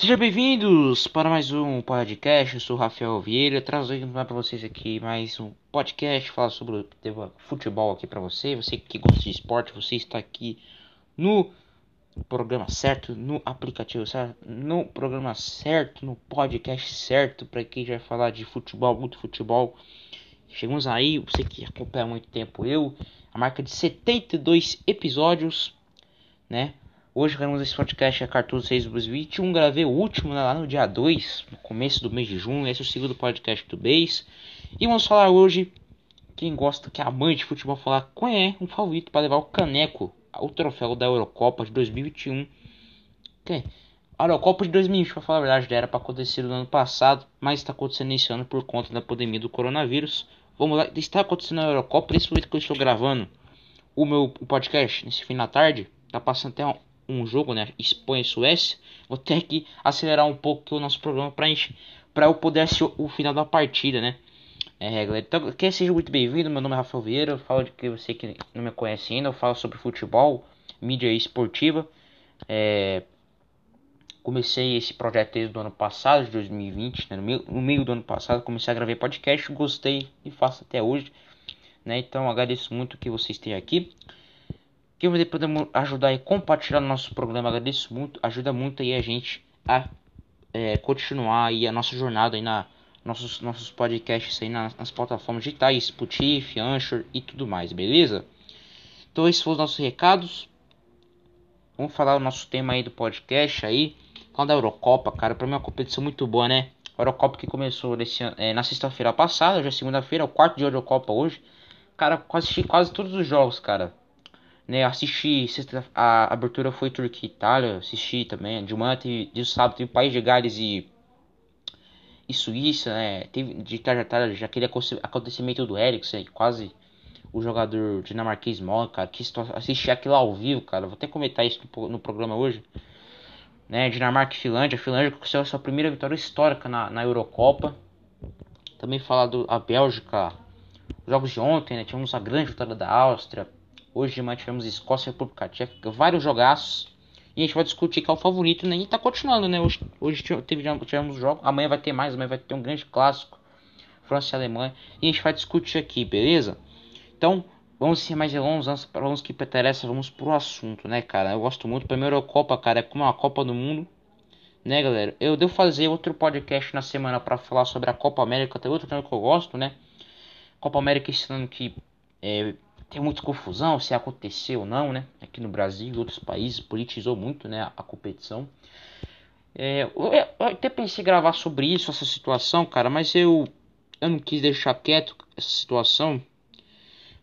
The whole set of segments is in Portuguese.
Sejam bem-vindos para mais um podcast. Eu sou Rafael Vieira, trazendo para vocês aqui mais um podcast, falar sobre futebol aqui para você. Você que gosta de esporte, você está aqui no programa certo, no aplicativo certo, no programa certo, no podcast certo para quem já falar de futebol, muito futebol. Chegamos aí, você que acompanha há muito tempo eu, a marca de 72 episódios, né? Hoje gravamos esse podcast a 14 6 2021. Gravei o último né, lá no dia 2, no começo do mês de junho. Esse é o segundo podcast do mês. E vamos falar hoje, quem gosta, que é amante de futebol, falar qual é um favorito para levar o caneco, o troféu da Eurocopa de 2021. Okay. A Eurocopa de 2020, para falar a verdade, era para acontecer no ano passado, mas está acontecendo esse ano por conta da pandemia do coronavírus. Vamos lá, está acontecendo a Eurocopa, nesse momento que eu estou gravando o meu podcast, nesse fim da tarde, tá passando até um jogo, né? Espanha e Suécia. Vou ter que acelerar um pouco o nosso programa para para eu poder assistir o final da partida, né? É, galera. Então, quer seja muito bem-vindo. Meu nome é Rafael Vieira. Eu falo de que você que não me conhece ainda. Eu falo sobre futebol, mídia esportiva. É, comecei esse projeto desde o ano passado, de 2020, né? no, meio, no meio do ano passado. Comecei a gravar podcast, gostei e faço até hoje. Né? Então agradeço muito que vocês tenham aqui. Quem você ajudar e compartilhar no nosso programa, agradeço muito, ajuda muito aí a gente a é, continuar aí a nossa jornada aí na nossos nossos podcasts aí nas, nas plataformas digitais, Spotify, Anchor e tudo mais, beleza? Então esses foram os nossos recados. Vamos falar o nosso tema aí do podcast aí, quando a Eurocopa, cara, para mim é uma competição muito boa, né? A Eurocopa que começou nesse, é, na sexta-feira passada, já é segunda-feira, é o quarto de Eurocopa hoje. Cara, quase quase todos os jogos, cara né, assisti a abertura foi Turquia e Itália, assisti também, de manhã teve, de sábado teve País de Gales e, e Suíça, né, teve de tarde a tarde já aquele acontecimento do Eriksen, quase o jogador dinamarquês morre, cara, que assisti aquilo ao vivo, cara, vou até comentar isso no, no programa hoje, né, Dinamarca e Finlândia, a Finlândia conseguiu sua primeira vitória histórica na, na Eurocopa, também falar do a Bélgica, jogos de ontem, né, tivemos a grande vitória da Áustria, Hoje de manhã tivemos Escócia e República Tcheca, vários jogaços. E a gente vai discutir qual é o favorito, né? E tá continuando, né? Hoje, hoje teve, tivemos jogos, amanhã vai ter mais, amanhã vai ter um grande clássico. França e Alemanha. E a gente vai discutir aqui, beleza? Então, vamos ser mais longe, vamos que interessa, vamos pro assunto, né, cara? Eu gosto muito. Primeiro a Copa, cara, é como uma Copa do Mundo. Né, galera? Eu devo fazer outro podcast na semana para falar sobre a Copa América, tem outro tema que eu gosto, né? Copa América esse ano que é, tem muita confusão se aconteceu ou não, né? Aqui no Brasil e outros países politizou muito, né, a competição. É, eu, até pensei em gravar sobre isso, essa situação, cara, mas eu, eu não quis deixar quieto essa situação.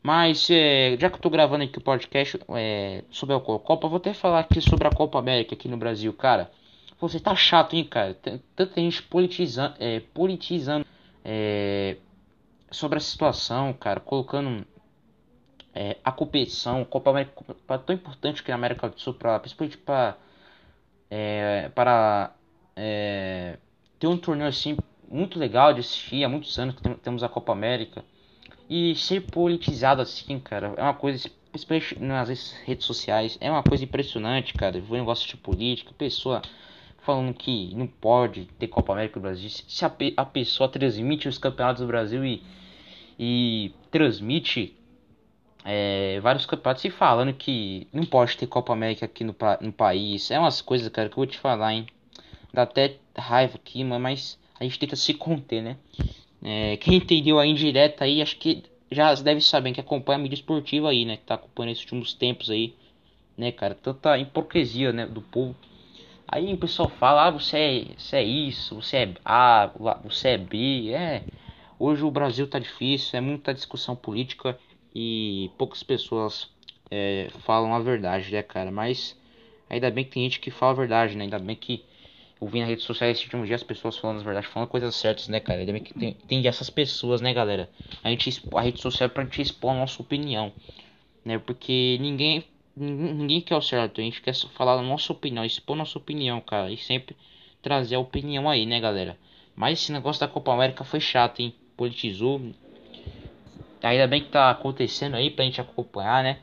Mas é, já que eu tô gravando aqui o podcast é, sobre a Copa, vou até falar aqui sobre a Copa América aqui no Brasil, cara. Você tá chato, hein, cara? Tanta gente politizando, é, politizando é, sobre a situação, cara, colocando é, a competição, Copa América é tão importante que na América do Sul, pra, principalmente pra, é, para é, ter um torneio assim muito legal de assistir. Há muitos anos que temos a Copa América e ser politizado assim, cara, é uma coisa, principalmente nas redes sociais, é uma coisa impressionante, cara. Ver negócio de política, pessoa falando que não pode ter Copa América no Brasil. Se a, a pessoa transmite os campeonatos do Brasil e, e transmite é, vários campeonatos se falando que não pode ter Copa América aqui no, no país. É umas coisas, cara, que eu vou te falar, hein? Dá até raiva aqui, mas a gente tenta se conter, né? É, quem entendeu a indireta aí, acho que já deve saber que acompanha a mídia esportiva aí, né? Que tá acompanhando esses últimos tempos aí, né, cara? Tanta hipocrisia, né, do povo. Aí o pessoal fala, ah, você é, você é isso, você é A, você é B, é. Hoje o Brasil tá difícil, é muita discussão política e poucas pessoas é, falam a verdade, né, cara? Mas ainda bem que tem gente que fala a verdade, né? Ainda bem que eu vi nas redes sociais esse último dia as pessoas falando a verdade, falando coisas certas, né, cara? Ainda bem que tem, tem essas pessoas, né, galera? A gente a rede social é pra gente expor a nossa opinião, né? Porque ninguém ninguém quer o certo, a gente quer falar a nossa opinião, expor a nossa opinião, cara, e sempre trazer a opinião aí, né, galera? Mas esse negócio da Copa América foi chato, hein? Politizou, Ainda bem que tá acontecendo aí pra gente acompanhar, né?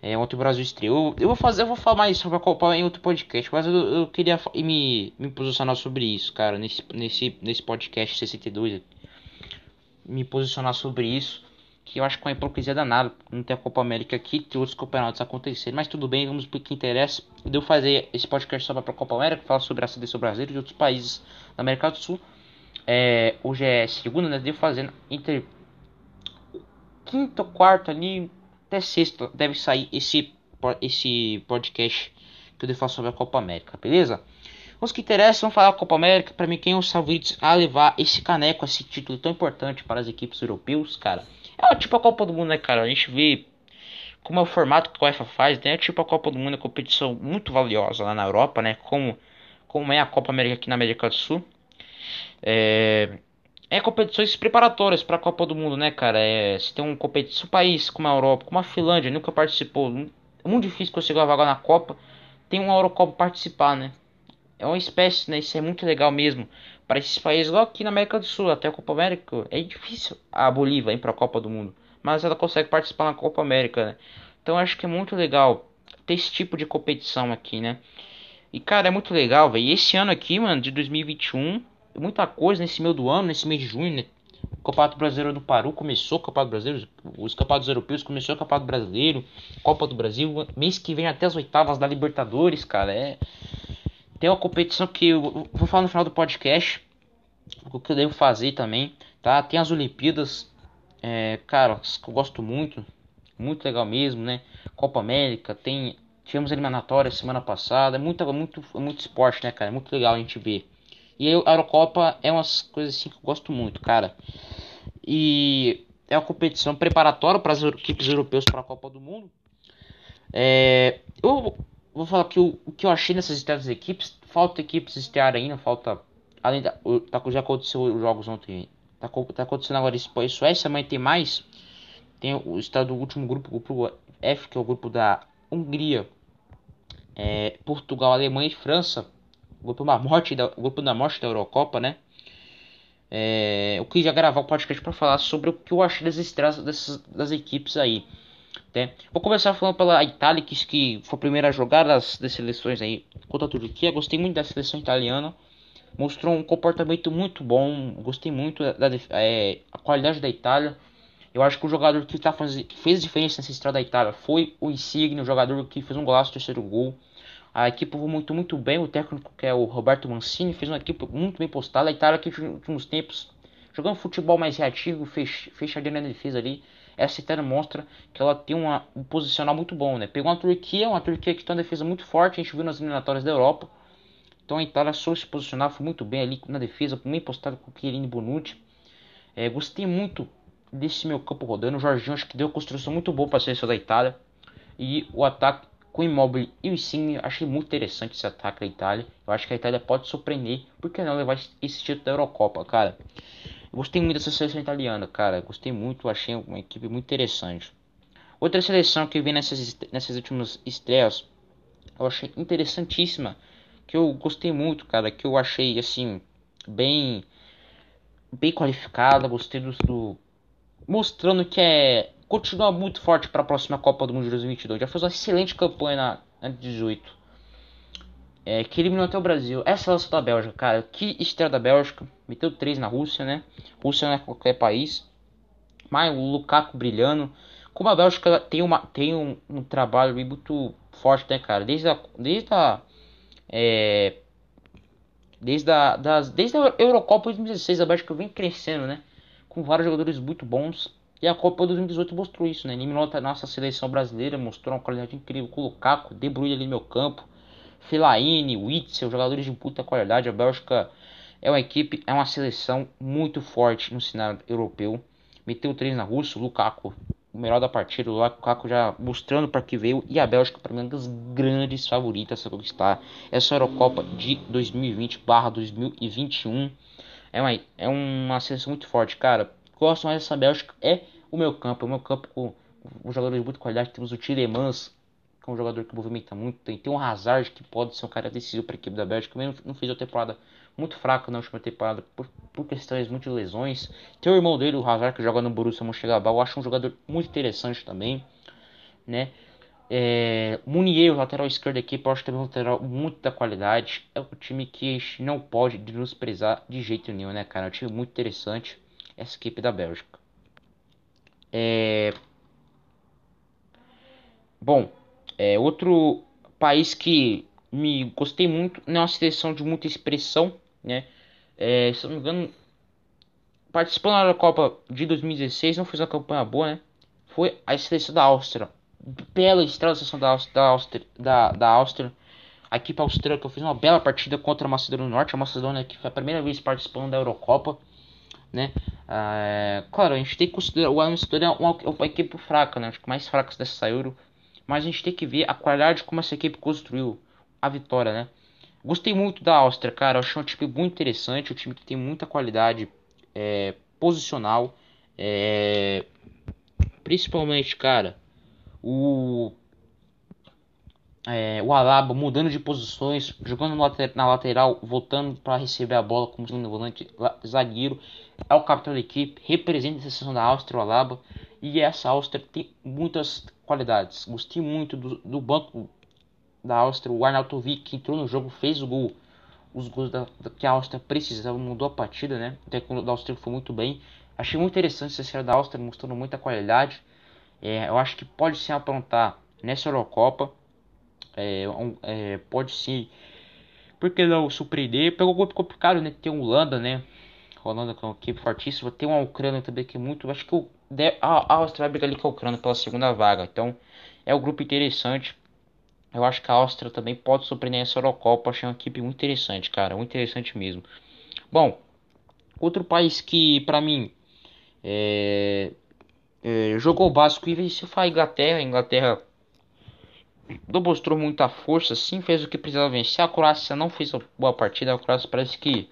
É, ontem o Brasil estreou. Eu vou fazer, eu vou falar mais sobre a Copa em outro podcast, mas eu, eu queria me, me posicionar sobre isso, cara, nesse, nesse, nesse podcast 62. Me posicionar sobre isso, que eu acho que é uma hipocrisia danada. Não tem a Copa América aqui, tem outros campeonatos acontecendo, mas tudo bem, vamos pro que interessa. Deu fazer esse podcast para a Copa América, falar sobre a seleção brasileira e outros países da América do Sul. É, hoje é segunda, né? Deu fazendo entre quinta, quarta ali até sexta deve sair esse, esse podcast que eu devo falar sobre a Copa América, beleza? Os que interessam falar da Copa América, para mim, quem é os favoritos a levar esse caneco, esse título tão importante para as equipes europeus, cara? É tipo a Copa do Mundo, né, cara? A gente vê como é o formato que a UEFA faz, né? Tipo a Copa do Mundo é uma competição muito valiosa lá na Europa, né? Como, como é a Copa América aqui na América do Sul. É, é competições preparatórias para a Copa do Mundo, né, cara? É, se tem um competição, país como a Europa, como a Finlândia, nunca participou, é muito difícil conseguir uma vaga na Copa, tem uma Eurocopa participar, né? É uma espécie, né? Isso é muito legal mesmo para esses países lá aqui na América do Sul, até a Copa América. É difícil a Bolívia ir para a Copa do Mundo, mas ela consegue participar na Copa América, né? Então acho que é muito legal ter esse tipo de competição aqui, né? E cara, é muito legal, velho. Esse ano aqui, mano, de 2021 muita coisa nesse meio do ano, nesse mês de junho, né? O Campeonato Brasileiro do Paru começou, o Campeonato Brasileiro, os Campeonatos Europeus começou o Campeonato Brasileiro, Copa do Brasil, mês que vem até as oitavas da Libertadores, cara, é... Tem uma competição que eu vou falar no final do podcast, o que eu devo fazer também, tá? Tem as Olimpíadas, é, cara, que eu gosto muito, muito legal mesmo, né? Copa América, tem... Tivemos eliminatórias semana passada, é muito, muito, muito esporte, né, cara? É muito legal a gente ver. E a Eurocopa é umas coisas assim que eu gosto muito, cara. E é uma competição preparatória para as equipes europeias para a Copa do Mundo. É, eu vou falar que o, o, que eu achei nessas estreias das equipes, falta equipes estrear ainda, falta além da, tá, já aconteceu os jogos ontem, tá, tá acontecendo agora isso, Suécia, amanhã tem mais. Tem o estado do último grupo, o grupo F, que é o grupo da Hungria, é, Portugal, Alemanha e França grupo da morte da, grupo da morte da Eurocopa, né? É, eu queria gravar o um podcast para falar sobre o que eu achei das estrelas dessas, das equipes aí. Né? Vou começar falando pela Itália, que, que foi a primeira a jogar das, das seleções aí contra a Turquia. Gostei muito da seleção italiana. Mostrou um comportamento muito bom. Gostei muito da, da é, a qualidade da Itália. Eu acho que o jogador que, tá faz, que fez diferença nessa estreia da Itália foi o Insigne, o jogador que fez um golaço, terceiro gol. A equipe muito, muito bem. O técnico, que é o Roberto Mancini, fez uma equipe muito bem postada. A Itália, que nos últimos tempos, jogando futebol mais reativo, fech, fechadinha na defesa ali. Essa Itália mostra que ela tem uma, um posicional muito bom, né? Pegou uma Turquia, uma Turquia que tem uma defesa muito forte. A gente viu nas eliminatórias da Europa. Então a Itália soube se posicionar, foi muito bem ali na defesa, bem postado com o Chiellini Bonucci. É, gostei muito desse meu campo rodando. O Jorginho acho que deu uma construção muito boa para a seleção da Itália. E o ataque com o Immobile e o Insigne, achei muito interessante esse ataque da Itália. Eu acho que a Itália pode surpreender, porque não levar esse título da Eurocopa, cara. Eu gostei muito dessa seleção italiana, cara. Gostei muito, achei uma equipe muito interessante. Outra seleção que vem nessas, nessas últimas estreias, eu achei interessantíssima, que eu gostei muito, cara, que eu achei assim bem bem qualificada, gostei do, do mostrando que é continua muito forte para a próxima Copa do Mundo de 2022. Já fez uma excelente campanha na, na 18. É, que eliminou até o Brasil. Essa lança da Bélgica, cara. Que estreia da Bélgica. Meteu 3 na Rússia, né? Rússia não é qualquer país. Mas o Lukaku brilhando. Como a Bélgica tem, uma, tem um, um trabalho muito forte, né, cara? Desde a. Desde a. É, desde a, das, desde a Eurocopa 2016, a Bélgica vem crescendo, né? Com vários jogadores muito bons. E a Copa 2018 mostrou isso, né? Eliminou a nossa seleção brasileira, mostrou uma qualidade incrível com o Lukaku, De Bruyne ali no meu campo, Fellaini, Witzel, jogadores de puta qualidade. A Bélgica é uma equipe, é uma seleção muito forte no cenário europeu. Meteu três na Rússia, o Lukaku, o melhor da partida, o Lukaku já mostrando para que veio. E a Bélgica, para mim, é uma das grandes favoritas a conquistar essa Eurocopa de 2020/2021. É uma, é uma seleção muito forte, cara gosto mais dessa Bélgica é o meu campo. O meu campo com, com jogadores de muita qualidade. Temos o Tiremans, que é um jogador que movimenta muito. Tem, tem um Hazard, que pode ser um cara decisivo para a equipe da Bélgica. Mesmo não fez uma temporada muito fraca na última temporada por, por questões muito de lesões. Tem o irmão dele, o Hazard, que joga no Borussia Mönchengladbach. Eu acho um jogador muito interessante também, né? É, Munier, o lateral esquerdo aqui, eu acho também um lateral muito da qualidade. É um time que não pode desprezar de jeito nenhum, né, cara? É um time muito interessante, essa equipe da Bélgica. É... Bom, é outro país que me gostei muito, não é uma seleção de muita expressão, né? É, se não me engano, participando da Copa de 2016, não fez uma campanha boa, né? Foi a seleção da Áustria bela estrela da seleção da Áustria, da, da, Áustria. A equipe austríaca fez uma bela partida contra a Macedônia do Norte. A Macedônia que foi a primeira vez participando da Eurocopa. Né? Ah, claro, a gente tem que considerar o Macedônia uma, uma equipe fraca, né? Acho que mais fraca dessa Euro. Mas a gente tem que ver a qualidade como essa equipe construiu a vitória, né? Gostei muito da Áustria, cara. Eu achei um time muito interessante. Um time que tem muita qualidade é, posicional. É, principalmente, cara o é, o Alaba mudando de posições, jogando na lateral, voltando para receber a bola como segundo volante, zagueiro, é o capitão da equipe, representa a seleção da Áustria, o Alaba, e essa Áustria tem muitas qualidades. Gostei muito do, do banco da Áustria, o Arnautovic que entrou no jogo, fez o gol, os gols da, da, que a Áustria precisava, mudou a partida, né? O técnico da Áustria foi muito bem. Achei muito interessante essa série da Áustria, mostrando muita qualidade. É, eu acho que pode se aprontar nessa Eurocopa. É, um, é, pode sim. Porque não surpreender? Pegou muito complicado, né? Tem a Holanda, né? Holanda com uma equipe fortíssima. Tem uma Ucrânia também que é muito. Acho que o, a, a Áustria vai brigar ali com a Ucrânia pela segunda vaga. Então é um grupo interessante. Eu acho que a Áustria também pode surpreender essa Eurocopa. Achei uma equipe muito interessante, cara. Muito interessante mesmo. Bom, outro país que pra mim é, é, jogou o básico e venceu foi a Inglaterra. A Inglaterra não mostrou muita força, sim, fez o que precisava vencer. A Croácia não fez uma boa partida. A Croácia parece que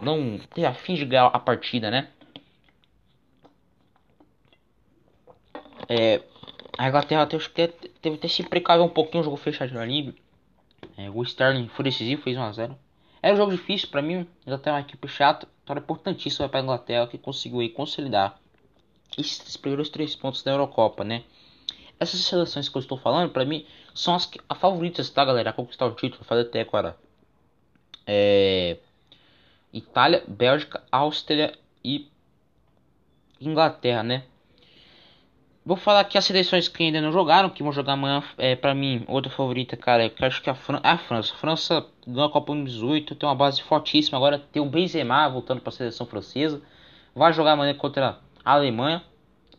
não tem a fim de ganhar a partida, né? É, a Inglaterra que teve até se precaver um pouquinho, o jogo fechado ali. É, o Sterling foi decisivo, fez 1x0. Era um jogo difícil para mim, a Inglaterra é uma equipe chata, então importantíssima para a Inglaterra que conseguiu aí consolidar esses primeiros três pontos da Eurocopa, né? Essas seleções que eu estou falando, para mim, são as que, a favoritas, tá, galera? A conquistar o título, fazer até agora. É... Itália, Bélgica, Áustria e Inglaterra, né? Vou falar aqui as seleções que ainda não jogaram, que vão jogar amanhã. É, pra mim, outra favorita, cara, que acho que é a, Fran a França. A França ganhou a Copa 2018, tem uma base fortíssima. Agora tem o Benzema voltando para a seleção francesa. Vai jogar amanhã contra a Alemanha.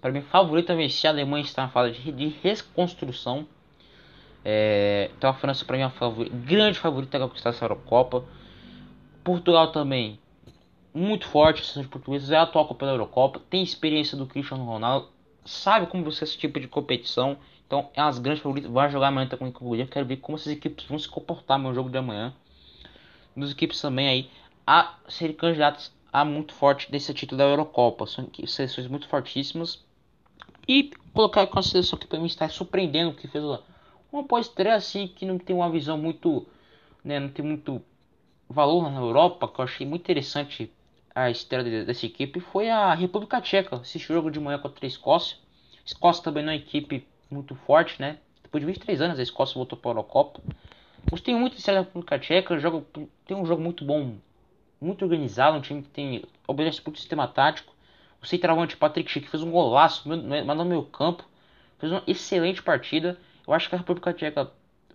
Para mim, favorita a vencer. A Alemanha está na fase de, reconstrução. É, então a França para mim é a favorita, grande favorita a conquistar essa Eurocopa. Portugal também muito forte, seleção de portugueses é a atual Copa da Eurocopa, tem experiência do Cristiano Ronaldo, sabe como você esse tipo de competição. Então é as grandes favoritas. Vai jogar amanhã com o Quero ver como essas equipes vão se comportar no jogo de amanhã. Duas equipes também aí a serem candidatas a muito forte desse título da Eurocopa. São seleções muito fortíssimas. E colocar a seleção que para mim está surpreendendo, que fez uma pós-estreia assim, que não tem uma visão muito. Né, não tem muito valor na Europa, que eu achei muito interessante a estreia dessa equipe, foi a República Tcheca. Esse jogo de manhã contra a Escócia. Escócia também não é uma equipe muito forte, né? Depois de 23 anos a Escócia voltou para a Eurocopa. Gostei muito da estreia da República Tcheca. Jogo, tem um jogo muito bom muito organizado, um time que tem obedece muito sistema tático. Centroavante Patrick Schick fez um golaço, mas no meio campo, fez uma excelente partida. Eu acho que a República Tcheca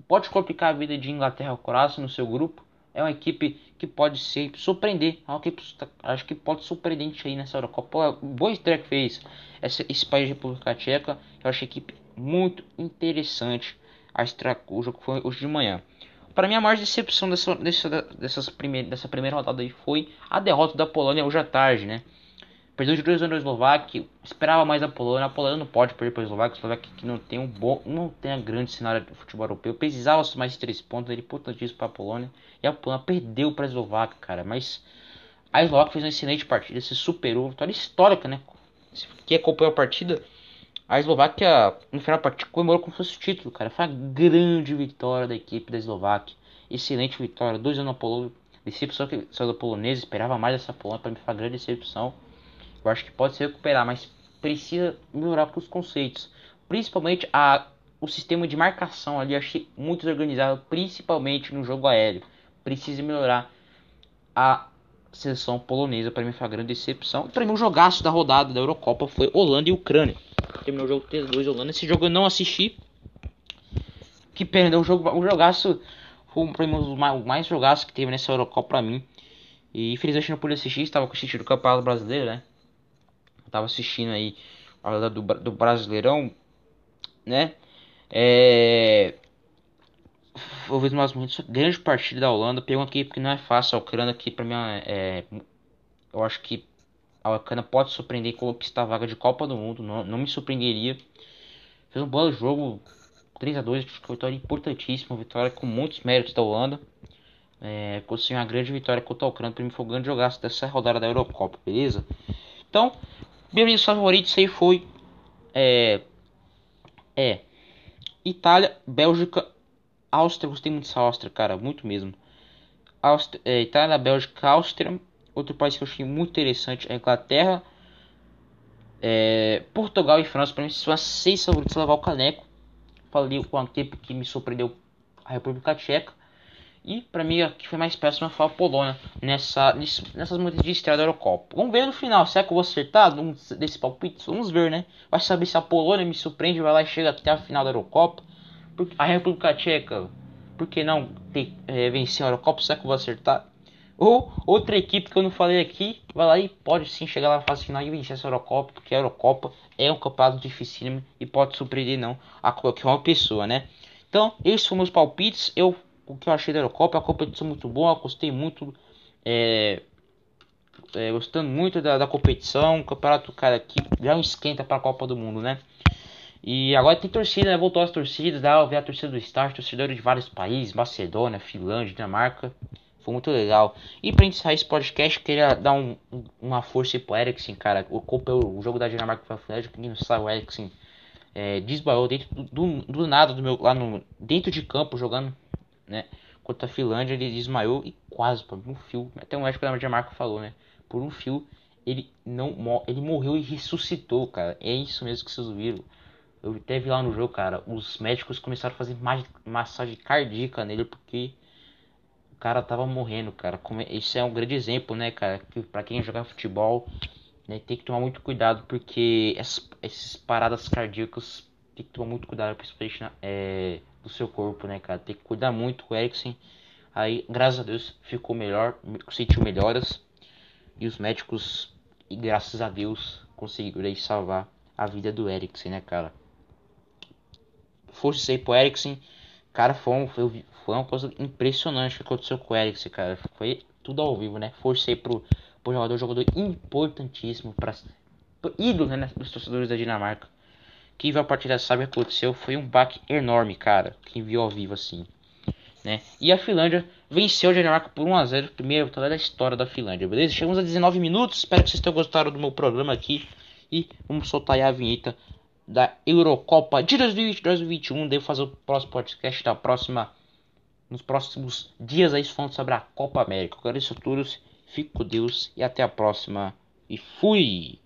pode complicar a vida de Inglaterra Croácia no seu grupo. É uma equipe que pode ser surpreender. É uma equipe, acho que pode surpreendente aí nessa Eurocopa. Boa estreia que fez esse, esse país de República Tcheca. Eu achei a equipe muito interessante. A estreia, o jogo foi hoje de manhã. Para mim, a maior decepção dessa, dessa, dessas primeir, dessa primeira rodada aí foi a derrota da Polônia hoje à tarde, né? Perdeu de 2 anos da Eslováquia, esperava mais da Polônia. A Polônia não pode perder para a Eslováquia, a Eslováquia que não tem um bom, não tem a grande cenário do futebol europeu. Precisava mais de 3 pontos, ele importantíssimo para a Polônia. E a Polônia perdeu para a Eslováquia, cara. Mas a Eslováquia fez uma excelente partida, se superou, vitória histórica, né? Quem acompanhou a partida, a Eslováquia, no final da partida, comemorou como se fosse o título, cara. Foi uma grande vitória da equipe da Eslováquia. Excelente vitória. 2 anos na Polônia. Decepção que saiu da polonesa. Esperava mais dessa Polônia. Para mim foi uma grande decepção. Eu acho que pode se recuperar, mas precisa melhorar para os conceitos. Principalmente a o sistema de marcação ali achei muito desorganizado, principalmente no jogo aéreo. Precisa melhorar a seleção polonesa. Para mim foi uma grande decepção. Para mim o jogaço da rodada da Eurocopa foi Holanda e Ucrânia. Terminou o jogo 3-2 Holanda. Esse jogo eu não assisti. Que perdeu o jogo, o jogaço foi para mim o mais, o mais jogaço que teve nessa Eurocopa para mim. E infelizmente não pude assistir, estava assistindo o Campeonato Brasileiro, né? Tava assistindo aí a do, do Brasileirão, né? É... Ver mais momentos. Grande partida da Holanda. Pergunta aqui porque não é fácil. A Ucrânia aqui pra mim é. Eu acho que a Ucrânia pode surpreender com conquistar a vaga de Copa do Mundo. Não, não me surpreenderia. Fez um bom jogo. 3 a 2 Acho que vitória importantíssima. Vitória com muitos méritos da Holanda. É, conseguiu uma grande vitória contra a Ucrânia. Pra mim foi um grande jogaço dessa rodada da Eurocopa, beleza? Então, meus favoritos aí foi. É. É. Itália, Bélgica, Áustria. Gostei muito dessa Áustria, cara. Muito mesmo. Áustria, é, Itália, Bélgica, Áustria. Outro país que eu achei muito interessante é a Inglaterra. É, Portugal e França. Para mim, são as seis favoritos levar o caneco. Falei com o tempo que me surpreendeu a República Tcheca. E para mim, que foi mais péssima foi a Polônia nessa, nessas muitas de estreia da Eurocopa. Vamos ver no final, será que eu vou acertar um desse palpite? Vamos ver, né? Vai saber se a Polônia me surpreende vai lá e chega até a final da Eurocopa. A República Tcheca, por que não é, vencer a Eurocopa? Será que eu vou acertar? Ou outra equipe que eu não falei aqui, vai lá e pode sim chegar lá na fase final e vencer essa Eurocopa, porque a Eurocopa é um campeonato dificílimo e pode surpreender não a qualquer uma pessoa, né? Então, esses foram meus palpites. Eu o que eu achei da Eurocopa, a competição muito boa, gostei muito, é, é, gostando muito da, da competição, o campeonato, cara, que já é esquenta para a Copa do Mundo, né? E agora tem torcida, né? Voltou as torcidas, dá ver a torcida do Start, torcedores de vários países, Macedônia, Finlândia, Dinamarca. Foi muito legal. E pra encerrar esse podcast, queria dar um, uma força pro Eriksen, cara. O, o jogo da Dinamarca foi a Finlândia, quem não sabe, o Eriksen é, desbaiou dentro do, do, do, nada do meu, lá no, dentro de campo, jogando né? Contra a Finlândia ele desmaiou e quase por um fio, até o médico da Dinamarca falou, né? Por um fio ele não ele morreu e ressuscitou, cara. É isso mesmo que vocês viram. Eu até vi lá no jogo, cara, os médicos começaram a fazer massagem cardíaca nele porque o cara tava morrendo, cara. Isso é um grande exemplo, né, cara, que para quem joga futebol, né, tem que tomar muito cuidado porque essas, essas paradas cardíacas tem que tomar muito cuidado, principalmente na, é, do seu corpo, né, cara? Tem que cuidar muito o Eriksen. Aí, graças a Deus, ficou melhor, sentiu melhoras. E os médicos, e graças a Deus, conseguiram salvar a vida do Eriksen, né, cara? Força aí pro Eriksen. Cara, foi, um, foi, foi uma coisa impressionante que aconteceu com o Eriksen, cara. Foi tudo ao vivo, né? Aí pro, pro jogador, jogador importantíssimo para ídolo né, dos torcedores da Dinamarca. Quem viu a partida sabe o que aconteceu. Foi um baque enorme, cara. Quem viu ao vivo assim. Né? E a Finlândia venceu a Dinamarca por 1x0. Primeira vitória da história da Finlândia, beleza? Chegamos a 19 minutos. Espero que vocês tenham gostado do meu programa aqui. E vamos soltar aí a vinheta da Eurocopa de 2020-2021. Devo fazer o próximo podcast da próxima. Nos próximos dias aí falando sobre a Copa América. Eu agradeço a todos. Fico com Deus e até a próxima. E fui!